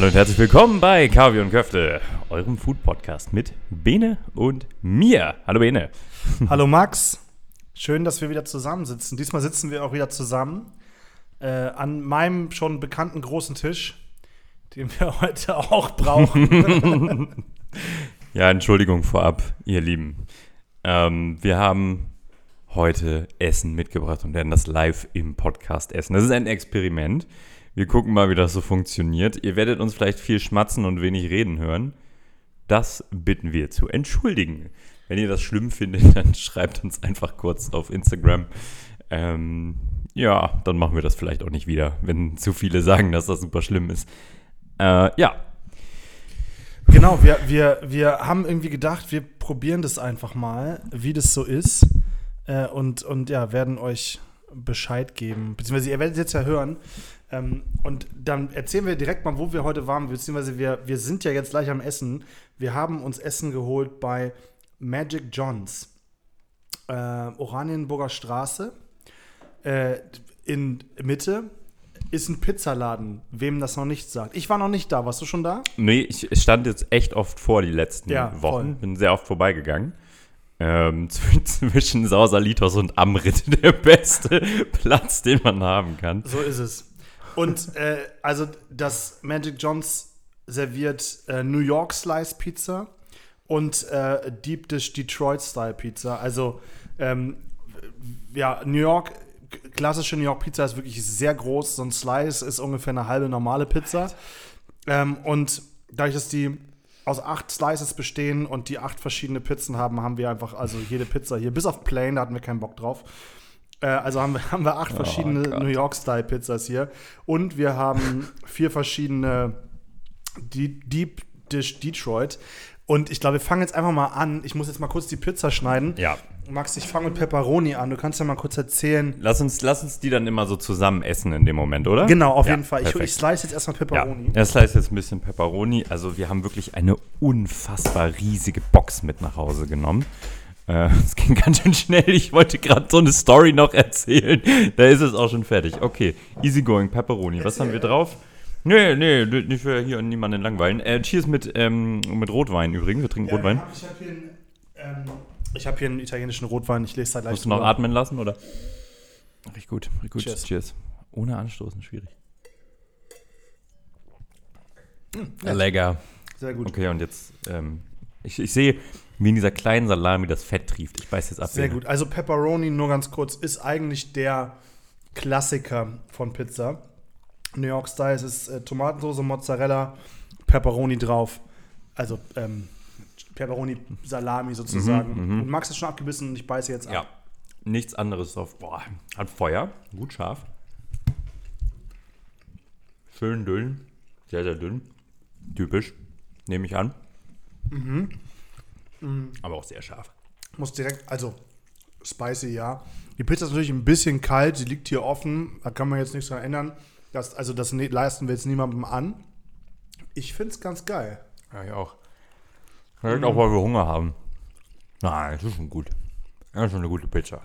Hallo und herzlich willkommen bei Kaviar und Köfte, eurem Food-Podcast mit Bene und mir. Hallo Bene. Hallo Max, schön, dass wir wieder zusammensitzen. Diesmal sitzen wir auch wieder zusammen äh, an meinem schon bekannten großen Tisch, den wir heute auch brauchen. Ja, Entschuldigung vorab, ihr Lieben. Ähm, wir haben heute Essen mitgebracht und werden das live im Podcast essen. Das ist ein Experiment. Wir gucken mal, wie das so funktioniert. Ihr werdet uns vielleicht viel schmatzen und wenig reden hören. Das bitten wir zu entschuldigen. Wenn ihr das schlimm findet, dann schreibt uns einfach kurz auf Instagram. Ähm, ja, dann machen wir das vielleicht auch nicht wieder, wenn zu viele sagen, dass das super schlimm ist. Äh, ja, genau, wir, wir, wir haben irgendwie gedacht, wir probieren das einfach mal, wie das so ist. Äh, und, und ja, werden euch Bescheid geben. Beziehungsweise ihr werdet es jetzt ja hören. Ähm, und dann erzählen wir direkt mal, wo wir heute waren. Beziehungsweise wir, wir sind ja jetzt gleich am Essen. Wir haben uns Essen geholt bei Magic Johns. Äh, Oranienburger Straße. Äh, in Mitte ist ein Pizzaladen, wem das noch nicht sagt. Ich war noch nicht da. Warst du schon da? Nee, ich stand jetzt echt oft vor die letzten Ja, Wochen. voll. Bin sehr oft vorbeigegangen. Ähm, zw- zwischen Sausalitos und Amrit der beste Platz, den man haben kann. So ist es. Und äh, also das Magic Johns serviert äh, New York Slice Pizza und äh, Deep Dish Detroit Style Pizza. Also ähm, ja, New York, klassische New York Pizza ist wirklich sehr groß. So ein Slice ist ungefähr eine halbe normale Pizza. Ähm, und dadurch, dass die aus acht Slices bestehen und die acht verschiedene Pizzen haben, haben wir einfach also jede Pizza hier, bis auf Plain, da hatten wir keinen Bock drauf. Äh, also haben wir, haben wir acht verschiedene Gott. New York-Style-Pizzas hier. Und wir haben vier verschiedene Die- Deep Dish Detroit. Und ich glaube, wir fangen jetzt einfach mal an. Ich muss jetzt mal kurz die Pizza schneiden. Ja. Max, ich fange mit Pepperoni an. Du kannst ja mal kurz erzählen. Lass uns, lass uns die dann immer so zusammen essen in dem Moment, oder? Genau, auf Ja, jeden Fall. Ich, ich slice jetzt erstmal Ja, Pepperoni. das heißt jetzt ein bisschen Pepperoni. Also wir haben wirklich eine unfassbar riesige Box mit nach Hause genommen. Äh, Es ging ganz schön schnell. Ich wollte gerade so eine Story noch erzählen. Da ist es auch schon fertig. Okay, easygoing Pepperoni. Was haben wir drauf? Nee, nee, nicht für hier niemanden langweilen. Äh, cheers mit, ähm, mit Rotwein übrigens. Wir trinken Rotwein. Ich habe hier, einen, ähm, hab hier einen italienischen Rotwein. Ich lese da gleich Musst du noch atmen lassen, oder? Riecht gut, riecht gut. Cheers. Cheers. Ohne Anstoßen, schwierig. ja. Lecker. Sehr gut. Okay, und jetzt, ähm, ich, ich sehe, wie in dieser kleinen Salami das Fett trieft. Ich beiß jetzt ab. Sehr gut. Also Pepperoni, nur ganz kurz, ist eigentlich der Klassiker von Pizza. New York Style es ist äh, Tomatensauce, Mozzarella, Pepperoni drauf. Also ähm, Pepperoni Salami sozusagen. Und Max ist schon abgebissen und ich beiße jetzt ab. Ja, nichts anderes drauf. Boah, hat Feuer, gut scharf. Schön dünn, sehr, sehr dünn. Typisch, nehme ich an. Aber auch sehr scharf. Muss direkt, also spicy, ja. Die Pizza ist natürlich ein bisschen kalt, sie liegt hier offen, da kann man jetzt nichts dran ändern. Das, also das ne- leisten wir jetzt niemandem an. Ich finde es ganz geil. Ja, ich auch. Vielleicht auch, weil wir Hunger haben. Nein, das ist schon gut. Ja, schon eine gute Pizza.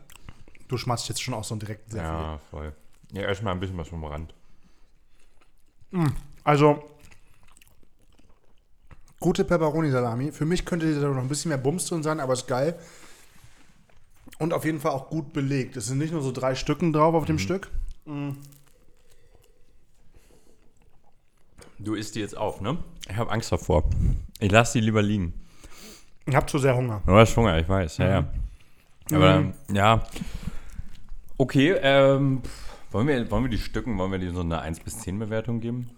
Du schmatzt jetzt schon auch so direkt sehr viel. Ja, voll. Ja, erstmal ein bisschen was vom Rand. Also, gute Pepperoni-Salami. Für mich könnte da noch ein bisschen mehr Bums drin sein, aber ist geil. Und auf jeden Fall auch gut belegt. Es sind nicht nur so drei Stücken drauf auf dem Stück. Du isst die jetzt auf, ne? Ich habe Angst davor. Ich lasse die lieber liegen. Ich habe zu sehr Hunger. Du hast Hunger, ich weiß, ja, ja. Aber, ähm, ja. Okay, ähm, wollen wir, wollen wir die Stücken, wollen wir die so eine 1 bis 10 Bewertung geben?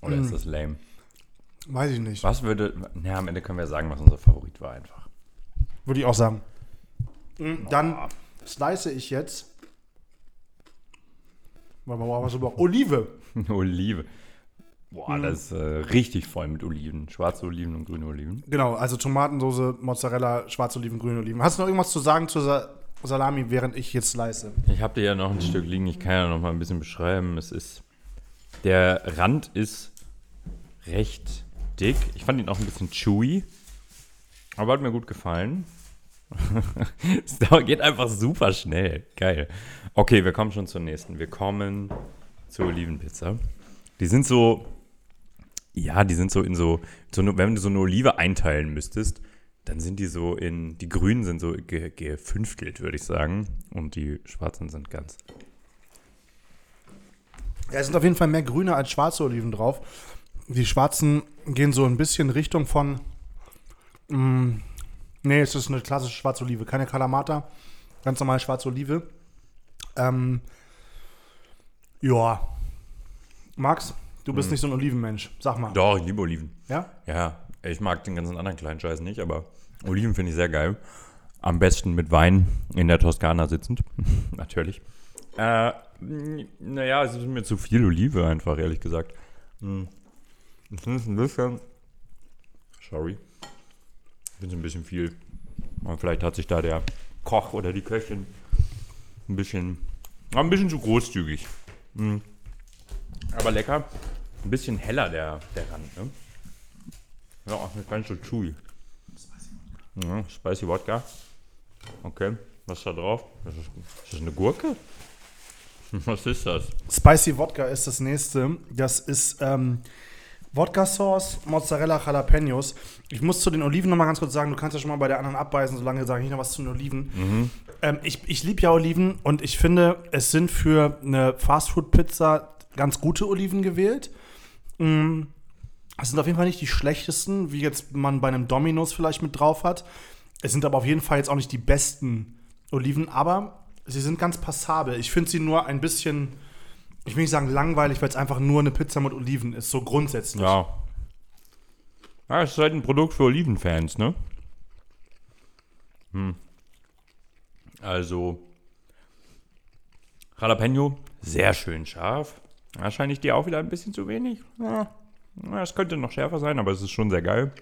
Oder ist das lame? Weiß ich nicht. Was würde, ja, am Ende können wir sagen, was unser Favorit war einfach. Würde ich auch sagen. Dann slice ich jetzt. Warte mal, was über Olive. Olive. Boah, das ist äh, richtig voll mit Oliven. Schwarze Oliven und grüne Oliven. Genau, also Tomatensauce, Mozzarella, schwarze Oliven, grüne Oliven. Hast du noch irgendwas zu sagen zur Sa Salami, während ich jetzt slice? Ich habe dir ja noch ein Stück liegen, ich kann ja noch mal ein bisschen beschreiben. Es ist, der Rand ist recht dick. Ich fand ihn auch ein bisschen chewy, aber hat mir gut gefallen. es geht einfach super schnell. Geil. Okay, wir kommen schon zur nächsten. Wir kommen zur Olivenpizza. Die sind so Ja, die sind so in so, so wenn du so eine Olive einteilen müsstest, dann sind die so in, die grünen sind so ge, gefünftelt, würde ich sagen. Und die schwarzen sind ganz. Ja, es sind auf jeden Fall mehr grüne als schwarze Oliven drauf. Die schwarzen gehen so ein bisschen Richtung von. Mh, nee, es ist eine klassische schwarze Olive, keine Kalamata. Ganz normale schwarze Olive. Ähm, ja. Max, du bist nicht so ein Olivenmensch. Sag mal. Doch, ich liebe Oliven. Ja? Ja, ich mag den ganzen anderen kleinen Scheiß nicht, aber Oliven finde ich sehr geil. Am besten mit Wein in der Toskana sitzend. Natürlich. Äh, naja, es ist mir zu viel Olive einfach, ehrlich gesagt. Hm. Ich finde es ein bisschen. Sorry. Ich finde es ein bisschen viel. Aber vielleicht hat sich da der Koch oder die Köchin ein bisschen. Ein bisschen zu großzügig. Hm. Aber lecker. Ein bisschen heller der, der Rand, ne? Ja, auch nicht ganz so chewy. Ja, Spicy Wodka. Okay, was ist da drauf? Das ist, ist das eine Gurke? Was ist das? Spicy Wodka ist das nächste. Das ist ähm, Wodka Sauce, Mozzarella, Jalapenos. Ich muss zu den Oliven noch mal ganz kurz sagen, du kannst ja schon mal bei der anderen abbeißen, solange sage ich noch was zu den Oliven. Ähm, ich ich liebe ja Oliven und ich finde, es sind für eine Fastfood-Pizza ganz gute Oliven gewählt. Mm, Es sind auf jeden Fall nicht die schlechtesten, wie jetzt man bei einem Domino's vielleicht mit drauf hat. Es sind aber auf jeden Fall jetzt auch nicht die besten Oliven, aber sie sind ganz passabel. Ich finde sie nur ein bisschen, ich will nicht sagen langweilig, weil es einfach nur eine Pizza mit Oliven ist, so grundsätzlich. Ja. Ja, es ist halt ein Produkt für Olivenfans, ne? Hm. Also, Jalapeno, sehr schön scharf. Wahrscheinlich dir auch wieder ein bisschen zu wenig. Ja, es könnte noch schärfer sein, aber es ist schon sehr geil.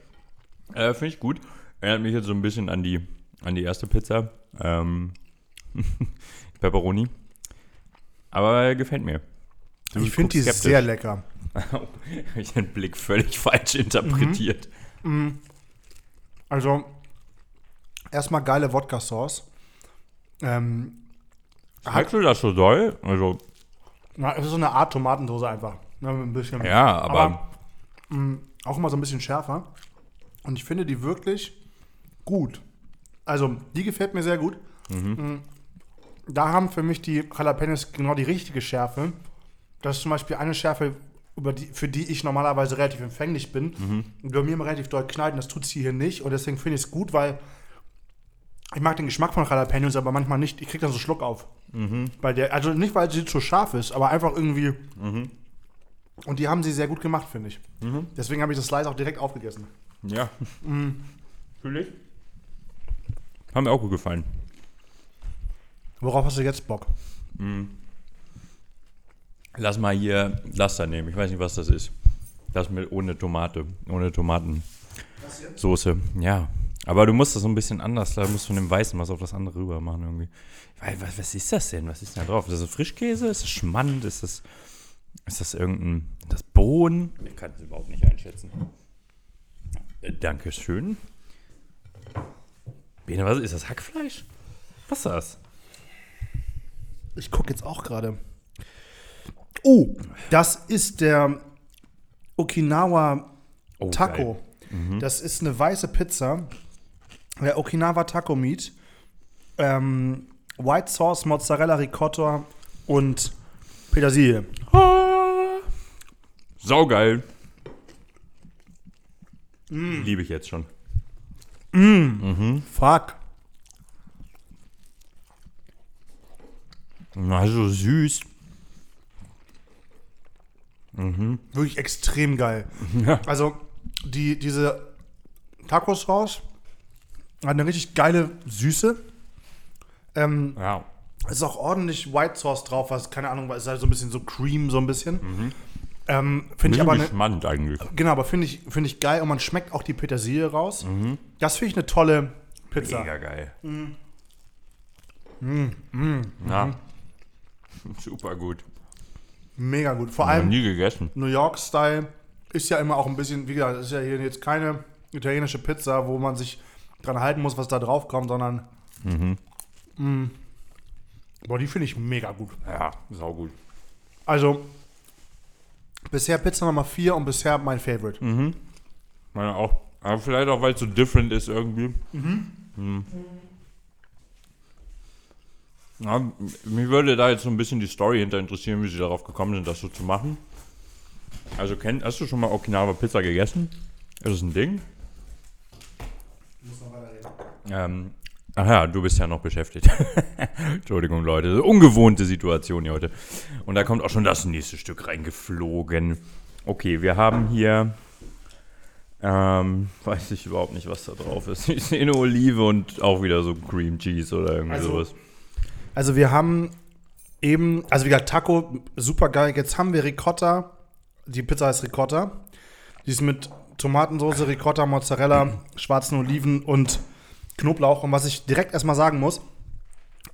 Äh, Finde ich gut. Erinnert mich jetzt so ein bisschen an die, an die erste Pizza. Ähm, Pepperoni. Aber gefällt mir. Du Ich finde die guckst sehr skeptisch. lecker. Habe ich den Blick völlig falsch interpretiert. Also, erstmal geile Wodka-Sauce. Ähm, Schmeckst du das so doll? Also, na, es ist so eine Art Tomatensauce einfach. Ne, ein bisschen. ja, aber, mh, auch immer so ein bisschen schärfer. Und ich finde die wirklich gut. Also, die gefällt mir sehr gut. Mm, Da haben für mich die Jalapenos genau die richtige Schärfe. Das ist zum Beispiel eine Schärfe, über die, für die ich normalerweise relativ empfänglich bin. Und bei mir immer relativ doll knallt, das tut sie hier nicht. Und deswegen finde ich es gut, weil ich mag den Geschmack von Jalapenos, aber manchmal nicht. Ich kriege dann so Schluck auf. Weil der, also nicht, weil sie zu scharf ist, aber einfach irgendwie. Und die haben sie sehr gut gemacht, finde ich. Deswegen habe ich das Slice auch direkt aufgegessen. ja. Fühl ich. Haben mir auch gut gefallen. Worauf hast du jetzt Bock? Lass mal hier Laster nehmen. Ich weiß nicht, was das ist. Das mit ohne Tomate. Ohne Tomatensoße. Ja. Aber du musst das so ein bisschen anders. Da musst du von dem Weißen was auf das andere rüber machen irgendwie. Weil, was, was ist das denn? Was ist denn da drauf? Ist das Frischkäse? Ist das Schmand? Ist das, ist das irgendein. Das Bohnen? Ich kann es überhaupt nicht einschätzen. Äh, Dankeschön. Bene, was ist das? Hackfleisch? Was ist das? Ich gucke jetzt auch gerade. Oh, das ist der Okinawa Oh, Taco. Das ist eine weiße Pizza. Der Okinawa Taco Meat. Ähm, White Sauce, Mozzarella, Ricotta und Petersilie. Ah, saugeil. Liebe ich jetzt schon. Fuck. Na, so süß. Wirklich extrem geil. Ja. Also, die, diese Tacos-Sauce hat eine richtig geile Süße. Ähm, Ja. Es ist auch ordentlich White Sauce drauf, was, keine Ahnung, ist halt so ein bisschen so Cream, so ein bisschen. Ähm, finde ich aber ne, spannend eigentlich. genau, aber finde ich, finde ich geil und man schmeckt auch die Petersilie raus. Das finde ich eine tolle Pizza. Mega geil. Ja. Super gut. Mega gut. Vor allem nie gegessen. New York-Style ist ja immer auch ein bisschen, wie gesagt, das ist ja hier jetzt keine italienische Pizza, wo man sich dran halten muss, was da drauf kommt, sondern. Mm. Boah, die finde ich mega gut. Ja, saugut. Also, Bisher Pizza Nummer 4 und bisher mein Favorite. Meine auch. Aber vielleicht auch, weil es so different ist irgendwie. Mhm. Ja, mich würde da jetzt so ein bisschen die Story hinter interessieren, wie sie darauf gekommen sind, das so zu machen. Also, kenn, hast du schon mal Okinawa Pizza gegessen? Ist das ein Ding? Ähm, ach ja, du bist ja noch beschäftigt. Entschuldigung, Leute. Ungewohnte Situation hier heute. Und da kommt auch schon das nächste Stück reingeflogen. Okay, wir haben hier. Ähm, weiß ich überhaupt nicht, was da drauf ist. Ich sehe eine Olive und auch wieder so Cream Cheese oder irgendwie Also, sowas. Also wir haben eben, also wie gesagt, Taco, super geil. Jetzt haben wir Ricotta. Die Pizza heißt Ricotta. Die ist mit Tomatensauce, Ricotta, Mozzarella, schwarzen Oliven und Knoblauch. Und was ich direkt erstmal sagen muss,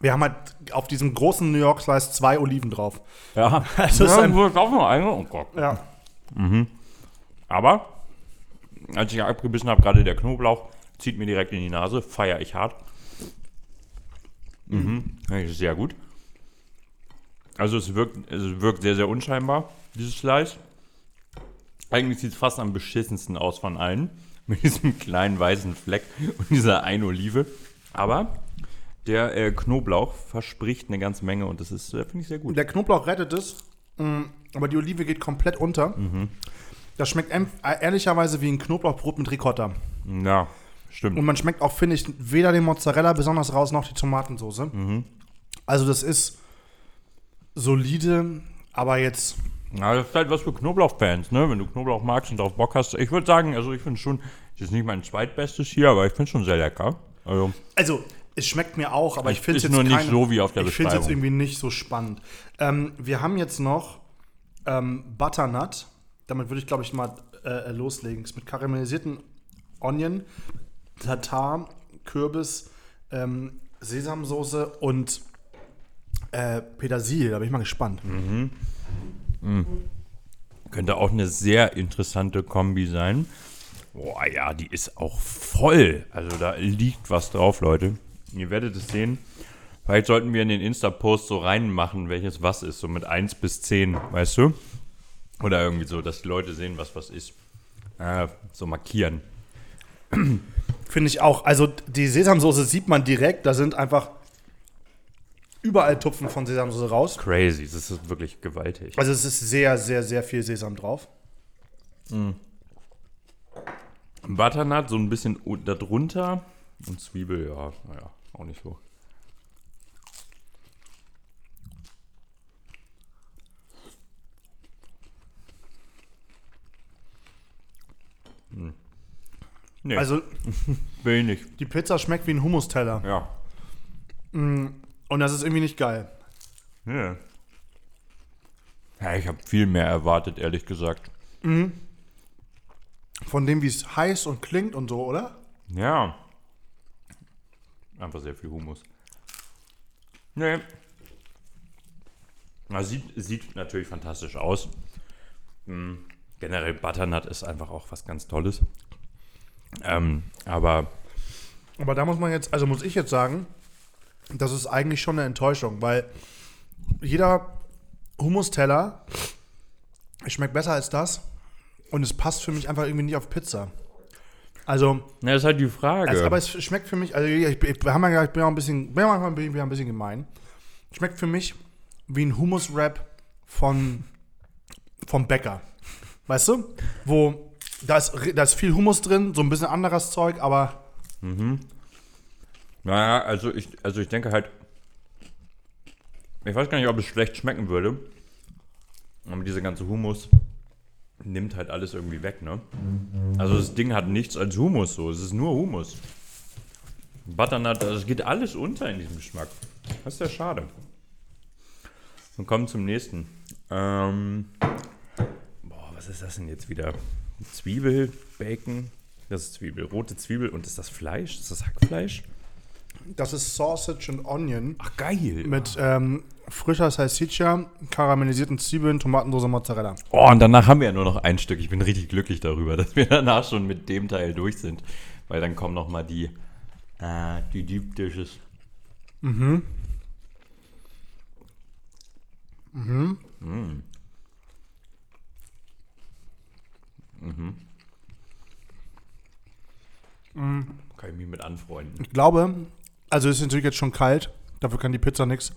wir haben halt auf diesem großen New York Slice zwei Oliven drauf. Ja, Also ja, ist ein- wird auch noch eine. Oh Gott. Ja. Aber, als ich abgebissen habe, gerade der Knoblauch zieht mir direkt in die Nase. Feier ich hart. Mhm. Ich Sehr gut. Also es wirkt, es wirkt sehr, sehr unscheinbar, dieses Slice. Eigentlich sieht es fast am beschissensten aus von allen. Mit diesem kleinen weißen Fleck und dieser einen Olive. Aber der äh, Knoblauch verspricht eine ganze Menge und das ist, äh, finde ich, sehr gut. Der Knoblauch rettet es, mm, aber die Olive geht komplett unter. Das schmeckt äh, ehrlicherweise wie ein Knoblauchbrot mit Ricotta. Ja, stimmt. Und man schmeckt auch, finde ich, weder den Mozzarella besonders raus noch die Tomatensauce. Also das ist solide, aber jetzt Ja, das ist halt was für Knoblauchfans, ne? Wenn du Knoblauch magst und darauf Bock hast. Ich würde sagen, also ich finde schon, das ist nicht mein zweitbestes hier, aber ich finde schon sehr lecker. Also, Also, es schmeckt mir auch, aber ich Es finde es ist jetzt nur nicht keine- so wie auf der Ich finde es jetzt irgendwie nicht so spannend. Ähm, wir haben jetzt noch ähm, Butternut. Damit würde ich, glaube ich, mal äh, loslegen. Ist mit karamellisierten Onion, Tatar, Kürbis, ähm, Sesamsoße und äh, Petersilie. Da bin ich mal gespannt. könnte auch eine sehr interessante Kombi sein. Boah, ja, die ist auch voll. Also da liegt was drauf, Leute. Ihr werdet es sehen. Vielleicht sollten wir in den Insta-Post so reinmachen, welches was ist, so mit 1 bis 10, weißt du? Oder irgendwie so, dass die Leute sehen, was was ist. Äh, so markieren. Finde ich auch. Also die Sesamsoße sieht man direkt. Da sind einfach überall Tupfen von Sesamsoße raus. Crazy, das ist wirklich gewaltig. Also es ist sehr, sehr, sehr viel Sesam drauf. Butternut so ein bisschen darunter und Zwiebel, ja, naja, auch nicht so. Hm. Nee, Also nicht. die Pizza schmeckt wie ein Hummusteller. Ja. Und das ist irgendwie nicht geil. Ja, ja ich habe viel mehr erwartet, ehrlich gesagt. Von dem, wie es heißt und klingt und so, oder? Ja. Einfach sehr viel Humus. Nee. Na, sieht, sieht natürlich fantastisch aus. Hm, generell Butternut ist einfach auch was ganz Tolles. Ähm, aber Aber da muss man jetzt, also muss ich jetzt sagen, das ist eigentlich schon eine Enttäuschung, weil jeder Hummusteller schmeckt besser als das und es passt für mich einfach irgendwie nicht auf Pizza. Also, na, ist halt die Frage. also aber es schmeckt für mich, also ich, ich, wir haben ja ich bin auch ein bisschen, bin manchmal bin ich ein bisschen gemein. Schmeckt für mich wie ein Hummus-Wrap von vom Bäcker. Weißt du? Wo da ist, da ist viel Hummus drin, so ein bisschen anderes Zeug, aber naja, also ich, also ich denke halt, ich weiß gar nicht, ob es schlecht schmecken würde. Aber dieser ganze Humus nimmt halt alles irgendwie weg, ne? Also das Ding hat nichts als Humus so. Es ist nur Humus. Butternut, also es geht alles unter in diesem Geschmack. Das ist ja schade. Wir kommen zum nächsten. Ähm, boah, was ist das denn jetzt wieder? Zwiebel, Bacon. Das ist Zwiebel, rote Zwiebel. Und ist das Fleisch? Ist das Hackfleisch? das ist Sausage und Onion. Ach, geil. Mit ähm, frischer Salsiccia, karamellisierten Zwiebeln, Tomatensauce, Mozzarella. Oh, und danach haben wir ja nur noch ein Stück. Ich bin richtig glücklich darüber, dass wir danach schon mit dem Teil durch sind. Weil dann kommen noch mal die, äh, die Deep Dishes. Mhm. Mhm. Mhm. Mhm. Kann ich mich mit anfreunden. Ich glaube, also ist natürlich jetzt schon kalt, dafür kann die Pizza nichts.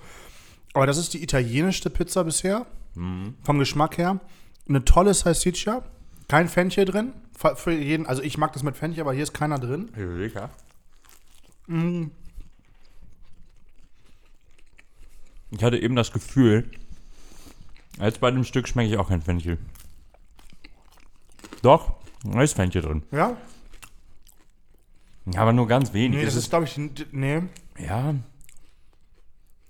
Aber das ist die italienischste Pizza bisher, mhm. vom Geschmack her. Eine tolle Salsiccia, kein Fenchel drin, für jeden, also ich mag das mit Fenchel, aber hier ist keiner drin. Lecker. Mhm. Ich hatte eben das Gefühl, als bei dem Stück schmecke ich auch kein Fenchel. Doch, da ist Fenchel drin. Ja? Ja, aber nur ganz wenig. Nee, das ist, glaube ich, nee. Ja.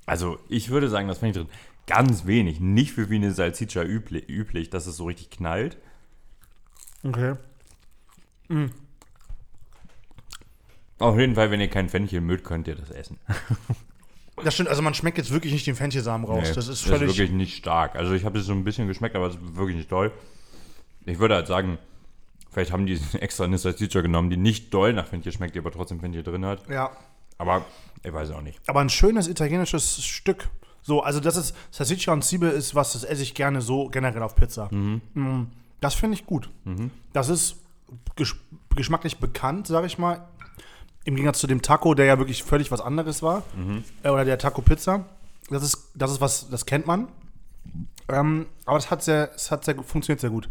Also, ich würde sagen, das Fenchel drin. Ganz wenig. Nicht für wie eine Salsiccia üblich, üblich dass es so richtig knallt. Okay. Auf jeden Fall, wenn ihr kein Fenchel mögt, könnt ihr das essen. Das stimmt, also man schmeckt jetzt wirklich nicht den Fenchelsamen raus. Nee, das ist völlig. wirklich nicht stark. Also, ich habe es so ein bisschen geschmeckt, aber es ist wirklich nicht toll. Ich würde halt sagen, vielleicht haben die extra eine Salsiccia genommen, die nicht doll nach Fenchel schmeckt, die aber trotzdem Fenchel drin hat. ja. Aber ich weiß auch nicht. Aber ein schönes italienisches Stück. So, also das ist, Salsiccia und Zwiebel ist was, das esse ich gerne so generell auf Pizza. Mm, Das finde ich gut. Das ist gesch geschmacklich bekannt, sage ich mal. Im Gegensatz zu dem Taco, der ja wirklich völlig was anderes war. Äh, oder der Taco Pizza. Das ist, das ist was, das kennt man. Ähm, aber es hat sehr, es hat sehr, funktioniert sehr gut.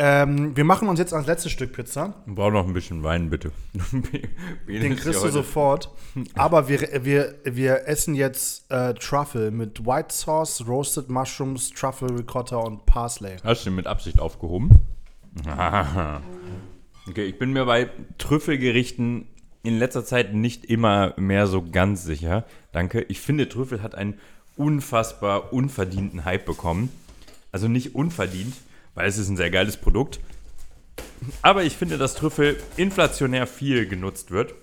Ähm, wir machen uns jetzt als letztes Stück Pizza. Wir brauchen noch ein bisschen Wein, bitte. Den kriegst du sofort. Aber wir, wir, wir essen jetzt äh, Truffle mit White Sauce, Roasted Mushrooms, Truffle Ricotta und Parsley. Hast du den mit Absicht aufgehoben? okay, ich bin mir bei Trüffelgerichten in letzter Zeit nicht immer mehr so ganz sicher. Danke. Ich finde, Trüffel hat einen unfassbar unverdienten Hype bekommen. Also nicht unverdient, weil es ist ein sehr geiles Produkt. Aber ich finde, dass Trüffel inflationär viel genutzt wird.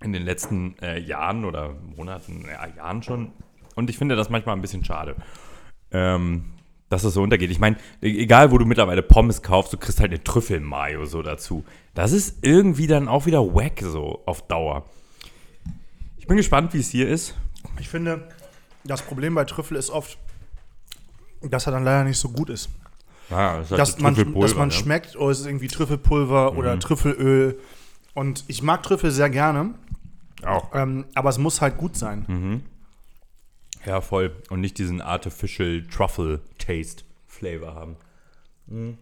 In den letzten äh, Jahren oder Monaten, ja, Jahren schon. Und ich finde das manchmal ein bisschen schade. Ähm, dass es so untergeht. Ich meine, egal wo du mittlerweile Pommes kaufst, du kriegst halt eine Trüffelmayo so dazu. Das ist irgendwie dann auch wieder wack so auf Dauer. Ich bin gespannt, wie es hier ist. Ich finde, das Problem bei Trüffel ist oft, dass er dann leider nicht so gut ist. Ja, das ist halt Dass man, dass man ne? schmeckt, oh, es ist irgendwie Trüffelpulver oder Trüffelöl. Und ich mag Trüffel sehr gerne, Auch. ähm, aber es muss halt gut sein. Ja, voll. Und nicht diesen Artificial Truffle Taste Flavor haben. Mhm.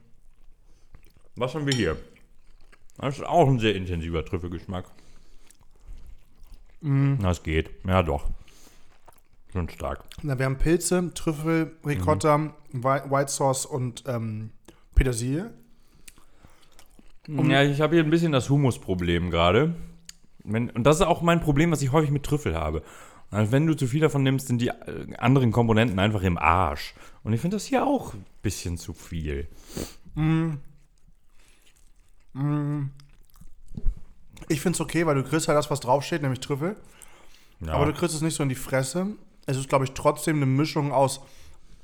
Was haben wir hier? Das ist auch ein sehr intensiver Trüffelgeschmack. Das geht. Ja, doch. Schon stark. Na, wir haben Pilze, Trüffel, Ricotta, Whi- White Sauce und ähm, Petersilie. Ja, ich habe hier ein bisschen das Humusproblem gerade. Und das ist auch mein Problem, was ich häufig mit Trüffel habe. Also wenn du zu viel davon nimmst, sind die äh, anderen Komponenten einfach im Arsch. Und ich finde das hier auch ein bisschen zu viel. Ich finde es okay, weil du kriegst halt das, was draufsteht, nämlich Trüffel. Ja. Aber du kriegst es nicht so in die Fresse. Es ist, glaube ich, trotzdem eine Mischung aus.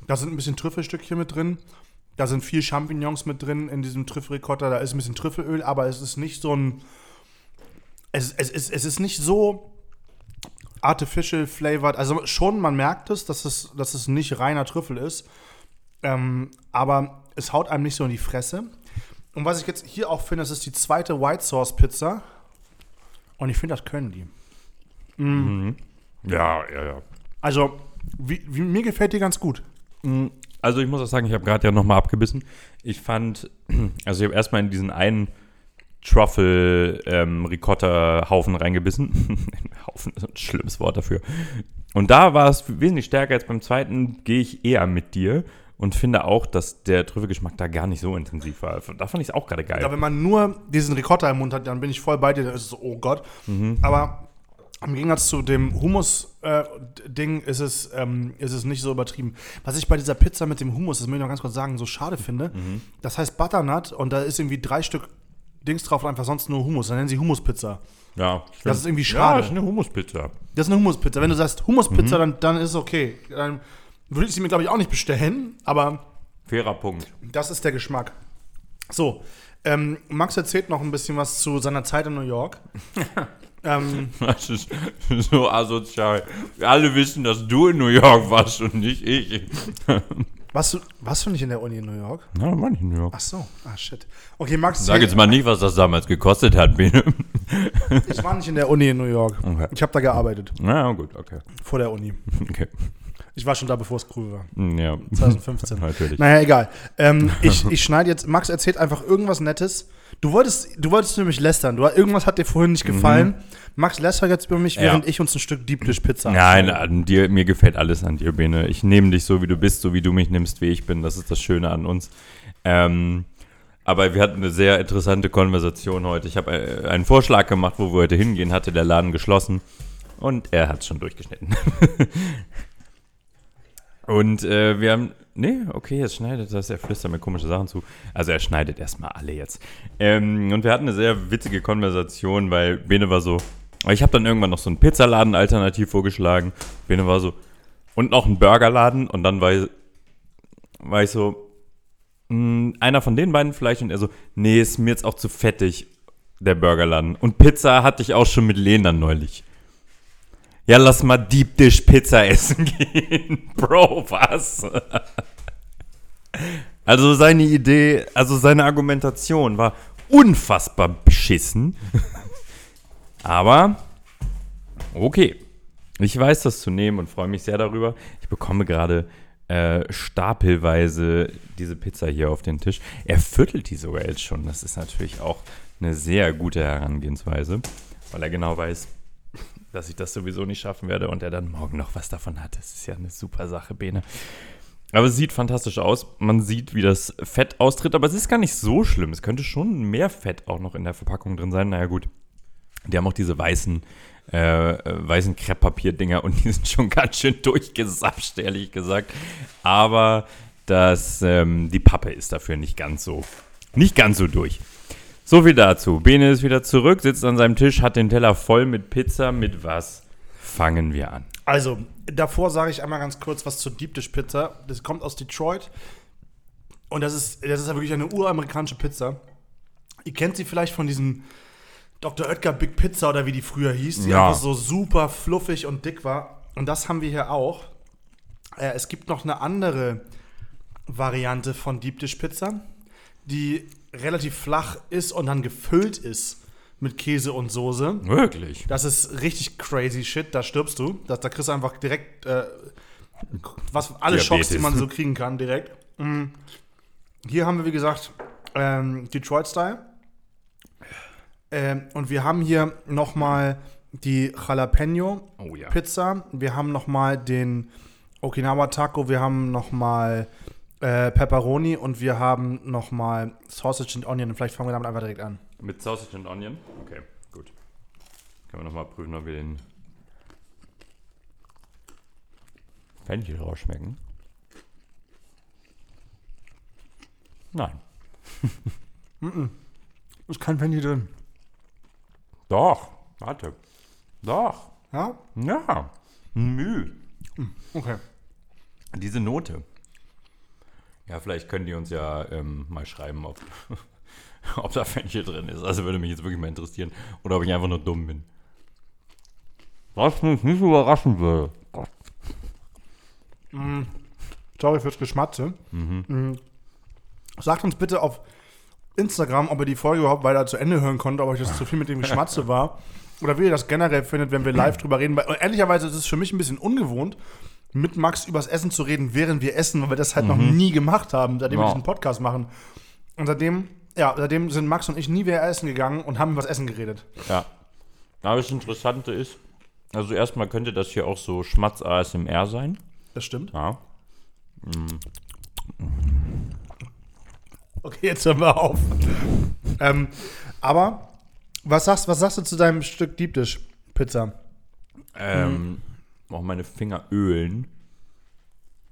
Da sind ein bisschen Trüffelstückchen mit drin. Da sind viel Champignons mit drin in diesem Trüffelricotta. Da ist ein bisschen Trüffelöl, aber es ist nicht so ein. Es, es, es, es ist nicht so artificial flavored. Also schon, man merkt es, dass es, dass es nicht reiner Trüffel ist. Ähm, aber es haut einem nicht so in die Fresse. Und was ich jetzt hier auch finde, das ist die zweite White Sauce Pizza. Und ich finde, das können die. ja, ja, ja. Also, wie, wie, mir gefällt die ganz gut. Also ich muss auch sagen, ich habe gerade ja nochmal abgebissen. Ich fand, also ich habe erstmal in diesen einen Truffle-Ricotta-Haufen reingebissen. Haufen ist ein schlimmes Wort dafür. Und da war es wesentlich stärker als beim zweiten, gehe ich eher mit dir und finde auch, dass der Trüffelgeschmack da gar nicht so intensiv war. Da fand ich es auch gerade geil. Ja, wenn man nur diesen Ricotta im Mund hat, dann bin ich voll bei dir. Dann ist es so, oh Gott. Aber im Gegensatz zu dem Hummus-Ding ist, es, ähm, ist es nicht so übertrieben. Was ich bei dieser Pizza mit dem Hummus, das möchte ich noch ganz kurz sagen, so schade finde, das heißt Butternut und da ist irgendwie drei Stück Dings drauf und einfach sonst nur Hummus. Dann nennen sie Hummuspizza. ja, Das ist irgendwie Ja, schade. das ist eine Hummuspizza. Das ist eine Hummuspizza. Wenn du sagst Hummuspizza, dann, dann ist es okay. Dann würde ich sie mir, glaube ich, auch nicht bestellen, aber Fairer Punkt. Das ist der Geschmack. So, ähm, Max erzählt noch ein bisschen was zu seiner Zeit in New York. ähm, Das ist so asozial. Wir alle wissen, dass du in New York warst und nicht ich. Warst du, warst du nicht in der Uni in New York? Na, war nicht in New York. Ach so, ah shit. Okay, Max, Sag jetzt mal nicht, was das damals gekostet hat, Bene. ich war nicht in der Uni in New York. Okay. Ich habe da gearbeitet, Na gut, okay. vor der Uni. okay. Ich war schon da, bevor es cool war. Hm, Ja. 2015. Natürlich. Naja, egal. Ähm, ich ich schneide jetzt, Max erzählt einfach irgendwas Nettes. Du wolltest, du wolltest nämlich lästern. Du, irgendwas hat dir vorhin nicht gefallen. Max lästert jetzt über mich, Mhm. Ja. während ich uns ein Stück Deep Pizza Nein, an dir, mir gefällt alles an dir, Bene. Ich nehme dich so, wie du bist, so wie du mich nimmst, wie ich bin. Das ist das Schöne an uns. Ähm, aber wir hatten eine sehr interessante Konversation heute. Ich habe äh, einen Vorschlag gemacht, wo wir heute hingehen, hatte der Laden geschlossen und er hat es schon durchgeschnitten. und äh, wir haben. Nee, okay, jetzt schneidet das. Er flüstert mir komische Sachen zu. Also er schneidet erstmal alle jetzt. Ähm, und wir hatten eine sehr witzige Konversation, weil Bene war so. Ich habe dann irgendwann noch so einen Pizzaladen alternativ vorgeschlagen. Bene war so. Und noch einen Burgerladen. Und dann war ich, war ich so. mh, einer von den beiden vielleicht. Und er so. Nee, ist mir jetzt auch zu fettig, der Burgerladen. Und Pizza hatte ich auch schon mit Lena neulich. Ja, lass mal Deep Dish Pizza essen gehen. Bro, was? Also seine Idee, also seine Argumentation war unfassbar beschissen. Aber okay. Ich weiß das zu nehmen und freue mich sehr darüber. Ich bekomme gerade äh, stapelweise diese Pizza hier auf den Tisch. Er viertelt die sogar jetzt schon. Das ist natürlich auch eine sehr gute Herangehensweise, weil er genau weiß, dass ich das sowieso nicht schaffen werde und er dann morgen noch was davon hat. Das ist ja eine super Sache, Bene. Aber es sieht fantastisch aus. Man sieht, wie das Fett austritt, aber es ist gar nicht so schlimm. Es könnte schon mehr Fett auch noch in der Verpackung drin sein. Naja, gut. Die haben auch diese weißen, äh, weißen Krepppapier-Dinger und die sind schon ganz schön durchgesapscht, ehrlich gesagt. Aber das, ähm, die Pappe ist dafür nicht ganz so, nicht ganz so durch. So viel dazu. Bene ist wieder zurück, sitzt an seinem Tisch, hat den Teller voll mit Pizza. Mit was fangen wir an? Also, davor sage ich einmal ganz kurz was zur Deep Dish Pizza. Das kommt aus Detroit. Und das ist, das ist ja wirklich eine uramerikanische Pizza. Ihr kennt sie vielleicht von diesem Dr. Oetker Big Pizza oder wie die früher hieß, die Ja. einfach so super fluffig und dick war. Und das haben wir hier auch. Äh, es gibt noch eine andere Variante von Deep Dish Pizza, die relativ flach ist und dann gefüllt ist mit Käse und Soße. Wirklich? Das ist richtig crazy shit, da stirbst du. Da, da kriegst du einfach direkt äh, was, alle Schocks, die Diabetes. man so kriegen kann, direkt. Mhm. Hier haben wir, wie gesagt, ähm, Detroit-Style. Ähm, und wir haben hier nochmal die Jalapeno Oh ja. Pizza. Wir haben nochmal den Okinawa Taco. Wir haben nochmal äh, Pepperoni und wir haben nochmal Sausage and Onion. Vielleicht fangen wir damit einfach direkt an. Mit Sausage und Onion? Okay, gut. Können wir nochmal prüfen, ob wir den Fenchel rausschmecken. Nein. Ist kein Penny drin. Doch. Warte. Doch. Ja? Ja. Müh. Okay. Diese Note. Ja, vielleicht können die uns ja ähm, mal schreiben, ob, ob da Fenchel drin ist. Also würde mich jetzt wirklich mal interessieren. Oder ob ich einfach nur dumm bin. Was mich nicht überraschen will. Sorry fürs Geschmatze. Mhm. Sagt uns bitte auf Instagram, ob ihr die Folge überhaupt weiter zu Ende hören konntet, ob euch das zu viel mit dem Geschmatze war. Oder wie ihr das generell findet, wenn wir live drüber reden. Weil, und ehrlicherweise ist es für mich ein bisschen ungewohnt, mit Max übers Essen zu reden, während wir essen, weil wir das halt noch nie gemacht haben, seitdem wir Ja. diesen Podcast machen. Und seitdem, ja, seitdem sind Max und ich nie wieder essen gegangen und haben über das Essen geredet. Ja. Aber das Interessante ist, also erstmal könnte das hier auch so Schmatz-ASMR sein. Das stimmt. Ja. Okay, jetzt hören wir auf. ähm, aber was sagst, was sagst du zu deinem Stück Deep Dish Pizza? Ähm, Auch meine Finger ölen.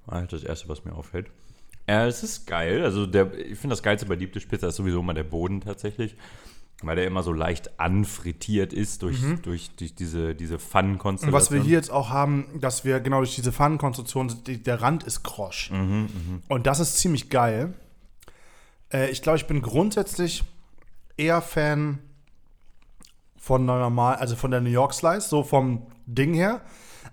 Ah, Das erste, was mir auffällt. Äh, es ist geil. Also der, ich finde das Geilste bei Dish Pizza ist sowieso immer der Boden tatsächlich. Weil der immer so leicht anfrittiert ist durch, durch, durch diese, diese Und Pfannenkonstellation. was wir hier jetzt auch haben, dass wir genau durch diese Pfannenkonstruktion, die, der Rand ist krosch. Und das ist ziemlich geil. Äh, ich glaube, ich bin grundsätzlich eher Fan von der normal, also von der New York Slice, so vom Ding her.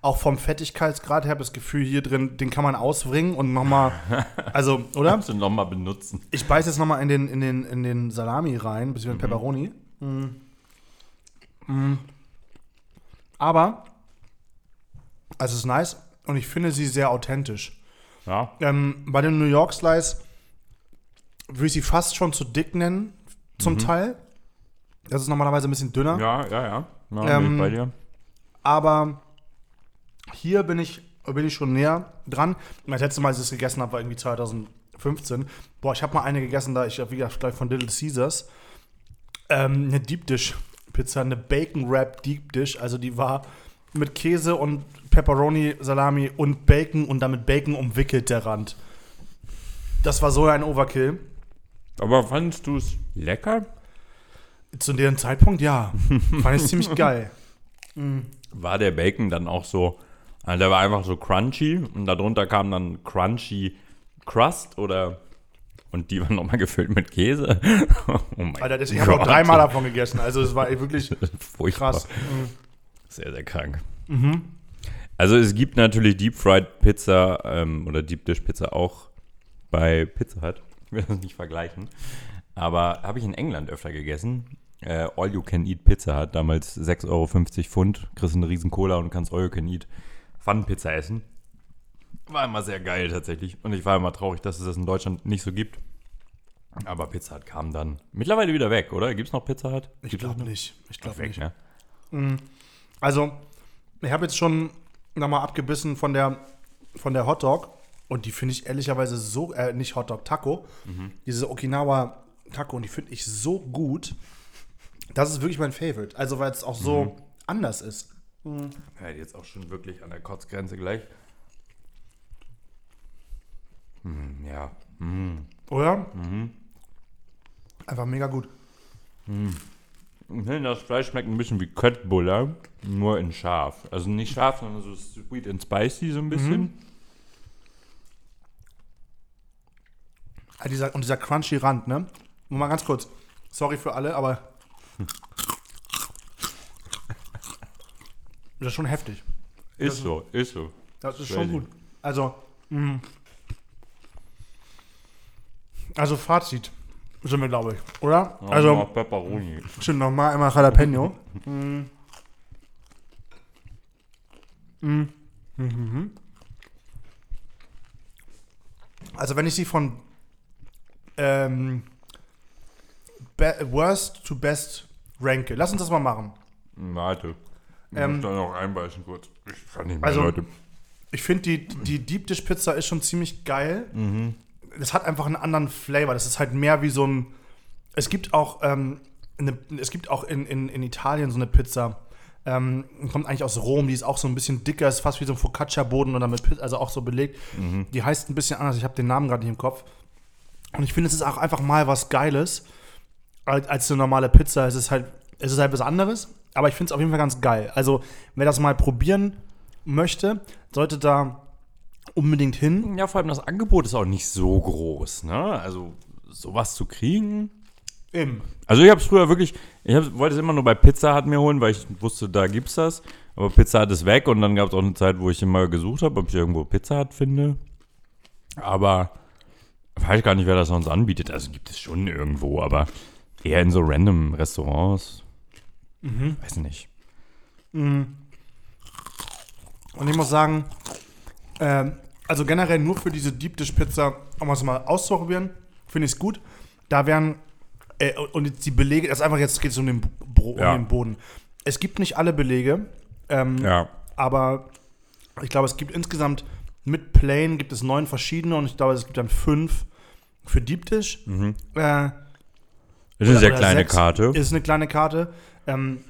Auch vom Fettigkeitsgrad her habe ich das Gefühl, hier drin, den kann man auswringen und nochmal, also, oder? Kannst du nochmal benutzen. Ich beiß jetzt nochmal in den, in, den, in den Salami rein, beziehungsweise Mhm. Pepperoni. Mm. Mm. Aber, also es ist nice und ich finde sie sehr authentisch. Ja. Ähm, bei dem New York Slice würde ich sie fast schon zu dick nennen, zum Teil. Das ist normalerweise ein bisschen dünner. Mhm. Ja, ja, ja. ja Ähm, bei dir. Aber hier bin ich, bin ich schon näher dran. Das letzte Mal, als ich es gegessen habe, war irgendwie 2015. Boah, ich habe mal eine gegessen, da ich, wie gesagt, gleich von Little Caesars. Ähm, eine Deep Dish Pizza, eine Bacon Wrap Deep Dish. Also die war mit Käse und Pepperoni, Salami und Bacon und damit Bacon umwickelt der Rand. Das war so ein Overkill. Aber fandest du es lecker? Zu dem Zeitpunkt, ja. Fand ich ziemlich geil. War der Bacon dann auch so, also der war einfach so crunchy und darunter kam dann crunchy Crust oder und die waren nochmal gefüllt mit Käse. oh mein Alter, das, ich habe auch dreimal davon gegessen. Also es war wirklich Furchtbar. krass. Sehr, sehr krank. Also es gibt natürlich Deep Fried Pizza ähm, oder Deep Dish Pizza auch bei Pizza Hut. Ich will das nicht vergleichen. Aber habe ich in England öfter gegessen. Äh, All You Can Eat Pizza Hut, damals 6,50 Euro Pfund. Kriegst eine riesen Cola und kannst All You Can Eat Pfannenpizza essen. War immer sehr geil tatsächlich. Und ich war immer traurig, dass es das in Deutschland nicht so gibt. Aber Pizza Hut kam dann mittlerweile wieder weg, oder? Gibt es noch Pizza Hut? Ich glaube nicht. Ich glaube nicht. ne? Also, ich habe jetzt schon nochmal abgebissen von der, von der Hotdog. Und die finde ich ehrlicherweise so, äh, nicht Hotdog, Taco. Diese Okinawa Taco. Und die finde ich so gut. Das ist wirklich mein Favorite. Also, weil es auch so anders ist. Ja, jetzt auch schon wirklich an der Kotzgrenze gleich. Hm, ja. Oder? Einfach mega gut. Finde, das Fleisch schmeckt ein bisschen wie Köttbullar, nur in scharf. Also nicht scharf, sondern so sweet and spicy so ein bisschen. Ah, dieser, und dieser crunchy Rand, ne? Nur mal ganz kurz. Sorry für alle, aber. Das ist schon heftig. Ist so, ist so. Das ist Crazy. schon gut. Also, mh. also Fazit sind wir, glaube ich, oder? Ja, also, noch Pepperoni. stimmt, nochmal einmal Jalapeno. mm. Mm. Mhm. Also, wenn ich sie von ähm, worst to best ranke, lass uns das mal machen. Warte. Ich Ähm, muss da noch einbeißen kurz. Ich kann nicht mehr, also- Leute. Ich finde, die, die Deep Dish Pizza ist schon ziemlich geil. Das hat einfach einen anderen Flavor. Das ist halt mehr wie so ein. Es gibt auch, ähm, eine, es gibt auch in, in, in Italien so eine Pizza. Ähm, kommt eigentlich aus Rom, die ist auch so ein bisschen dicker, ist fast wie so ein Focaccia-Boden oder mit Pizza, also auch so belegt. Die heißt ein bisschen anders, ich habe den Namen gerade nicht im Kopf. Und ich finde, es ist auch einfach mal was Geiles als, als eine normale Pizza. Es ist halt, es ist halt was anderes, aber ich finde es auf jeden Fall ganz geil. Also, wer das mal probieren möchte, sollte da unbedingt hin. Ja, vor allem das Angebot ist auch nicht so groß, ne? Also sowas zu kriegen. Im. Also ich habe es früher wirklich, ich hab, wollte es immer nur bei Pizza Hut mir holen, weil ich wusste, da gibt's das. Aber Pizza Hut ist weg und dann gab es auch eine Zeit, wo ich immer gesucht habe, ob ich irgendwo Pizza Hut finde. Aber weiß gar nicht, wer das sonst anbietet. Also gibt es schon irgendwo, aber eher in so random Restaurants. Weiß nicht. Und ich muss sagen, ähm, also generell nur für diese Deep Dish Pizza, um es mal auszuprobieren, finde ich es gut. Da wären, äh, und die Belege, das ist einfach jetzt geht es um, den Bro, Ja. um den Boden. Es gibt nicht alle Belege, ähm, Ja. aber ich glaube, es gibt insgesamt mit Plain gibt es neun verschiedene und ich glaube, es gibt dann fünf für Deep Dish. Äh, Das ist eine sehr kleine sechs. Karte. Ist eine kleine Karte. Ähm,